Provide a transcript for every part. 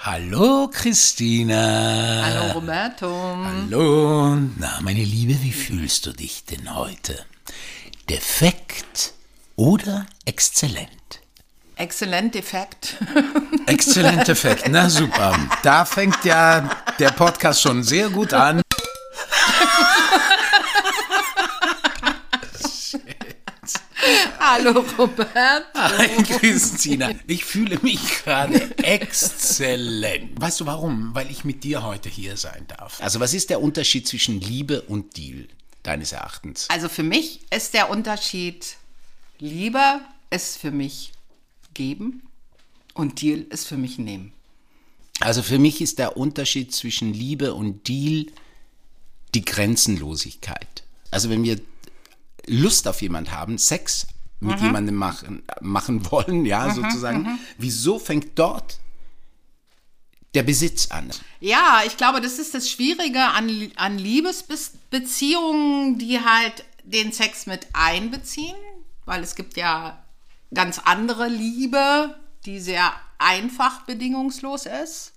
Hallo Christina. Hallo Roberto. Hallo. Na, meine Liebe, wie fühlst du dich denn heute? Defekt oder exzellent? Exzellent Defekt. Exzellent Defekt, na super. Da fängt ja der Podcast schon sehr gut an. Hallo Roberto. Hi Christina, ich fühle mich gerade exzellent. Weißt du warum? Weil ich mit dir heute hier sein darf. Also was ist der Unterschied zwischen Liebe und Deal deines Erachtens? Also für mich ist der Unterschied, Liebe ist für mich geben und Deal ist für mich nehmen. Also für mich ist der Unterschied zwischen Liebe und Deal die Grenzenlosigkeit. Also wenn wir Lust auf jemand haben, Sex mit jemandem machen, machen wollen, ja, sozusagen, wieso fängt dort der Besitz an? Ja, ich glaube, das ist das Schwierige an, an Liebesbeziehungen, die halt den Sex mit einbeziehen, weil es gibt ja ganz andere Liebe, die sehr einfach bedingungslos ist.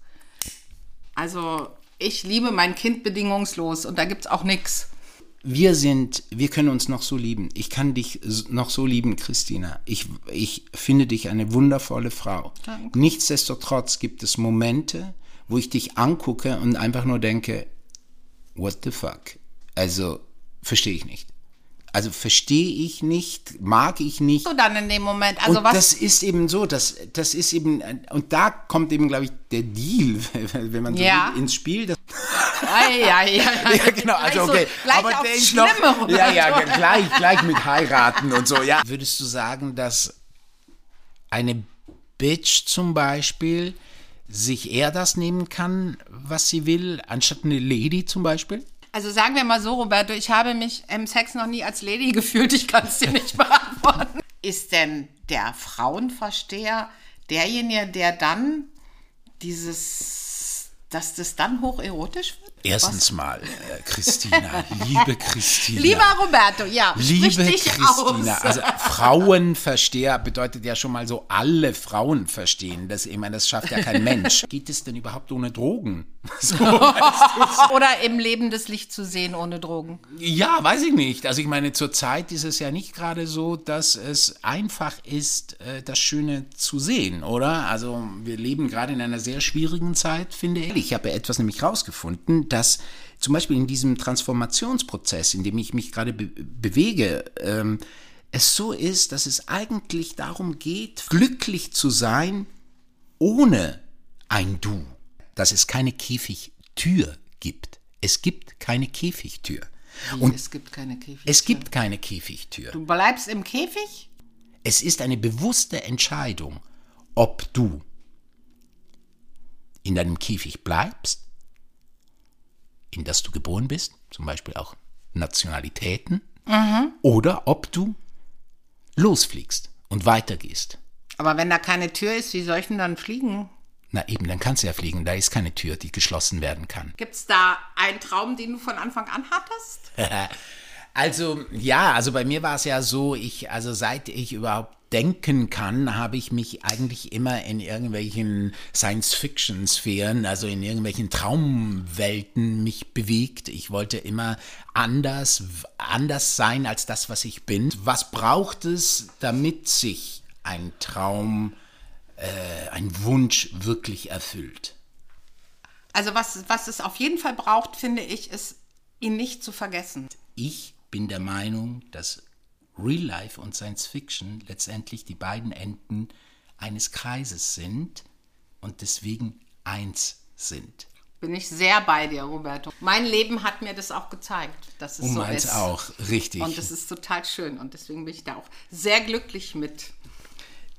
Also ich liebe mein Kind bedingungslos und da gibt es auch nichts. Wir sind, wir können uns noch so lieben. Ich kann dich noch so lieben, Christina. Ich, ich finde dich eine wundervolle Frau. Danke. Nichtsdestotrotz gibt es Momente, wo ich dich angucke und einfach nur denke, what the fuck? Also, verstehe ich nicht. Also verstehe ich nicht, mag ich nicht. So dann in dem Moment. Also und was das ist eben so, das, das ist eben, und da kommt eben, glaube ich, der Deal, wenn man so Ja. will, ins Spiel. Ei, ei, ei. ja, genau, also Gleich so- okay. gleich aber aufs noch, ja, ja, gleich, gleich mit heiraten und so, ja. Würdest du sagen, dass eine Bitch zum Beispiel sich eher das nehmen kann, was sie will, anstatt eine Lady zum Beispiel? Also sagen wir mal so, Roberto, ich habe mich im Sex noch nie als Lady gefühlt, ich kann es dir nicht beantworten. Ist denn der Frauenversteher derjenige, der dann dieses, dass das dann hocherotisch wird? Erstens mal, äh, Christina, liebe Christina. Lieber Roberto, ja, Liebe Christina, aus. also Frauenversteher bedeutet ja schon mal so alle Frauen verstehen. Das, ich meine, das schafft ja kein Mensch. Geht es denn überhaupt ohne Drogen? So, Oder im Leben das Licht zu sehen ohne Drogen. ja, weiß ich nicht. Also ich meine, zurzeit ist es ja nicht gerade so, dass es einfach ist, äh, das Schöne zu sehen, oder? Also wir leben gerade in einer sehr schwierigen Zeit, finde ich. Ich habe etwas nämlich rausgefunden, dass zum Beispiel in diesem Transformationsprozess, in dem ich mich gerade be bewege, ähm, es so ist, dass es eigentlich darum geht, glücklich zu sein ohne ein Du. Dass es keine Käfigtür gibt. Es gibt keine Käfigtür. Und es gibt keine Käfig. es gibt keine Käfigtür. du bleibst im Käfig? Es ist eine bewusste Entscheidung, ob du in deinem Käfig bleibst, in das du geboren bist, zum Beispiel auch Nationalitäten, oder ob du losfliegst und weitergehst. Aber wenn da keine Tür ist, wie soll ich denn dann fliegen? Na eben, dann kannst du ja fliegen. Da ist keine Tür, die geschlossen werden kann. Gibt es da einen Traum, den du von Anfang an hattest? Also ja, also bei mir war es ja so, ich, also seit ich überhaupt denken kann, habe ich mich eigentlich immer in irgendwelchen Science-Fiction-Sphären, also in irgendwelchen Traumwelten mich bewegt. Ich wollte immer anders, anders sein als das, was ich bin. Was braucht es, damit sich ein Traum, äh, ein Wunsch wirklich erfüllt? Also was, was es auf jeden Fall braucht, finde ich, ist, ihn nicht zu vergessen. Ich bin der Meinung, dass Real Life und Science Fiction letztendlich die beiden Enden eines Kreises sind und deswegen eins sind. Bin ich sehr bei dir, Roberto. Mein Leben hat mir das auch gezeigt, dass es Und so meins ist. auch, richtig. Und das ist total schön und deswegen bin ich da auch sehr glücklich mit.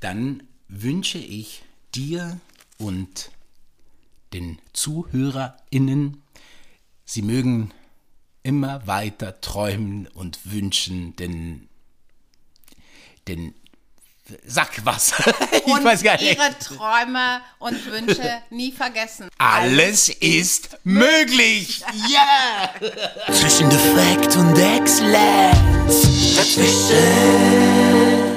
Dann wünsche ich dir und den ZuhörerInnen, sie mögen immer weiter träumen und wünschen, denn, denn, sag was. ich Und weiß gar nicht. ihre Träume und Wünsche nie vergessen. Alles ist möglich. Ja! Zwischen Defekt und Exzellenz. Dazwischen.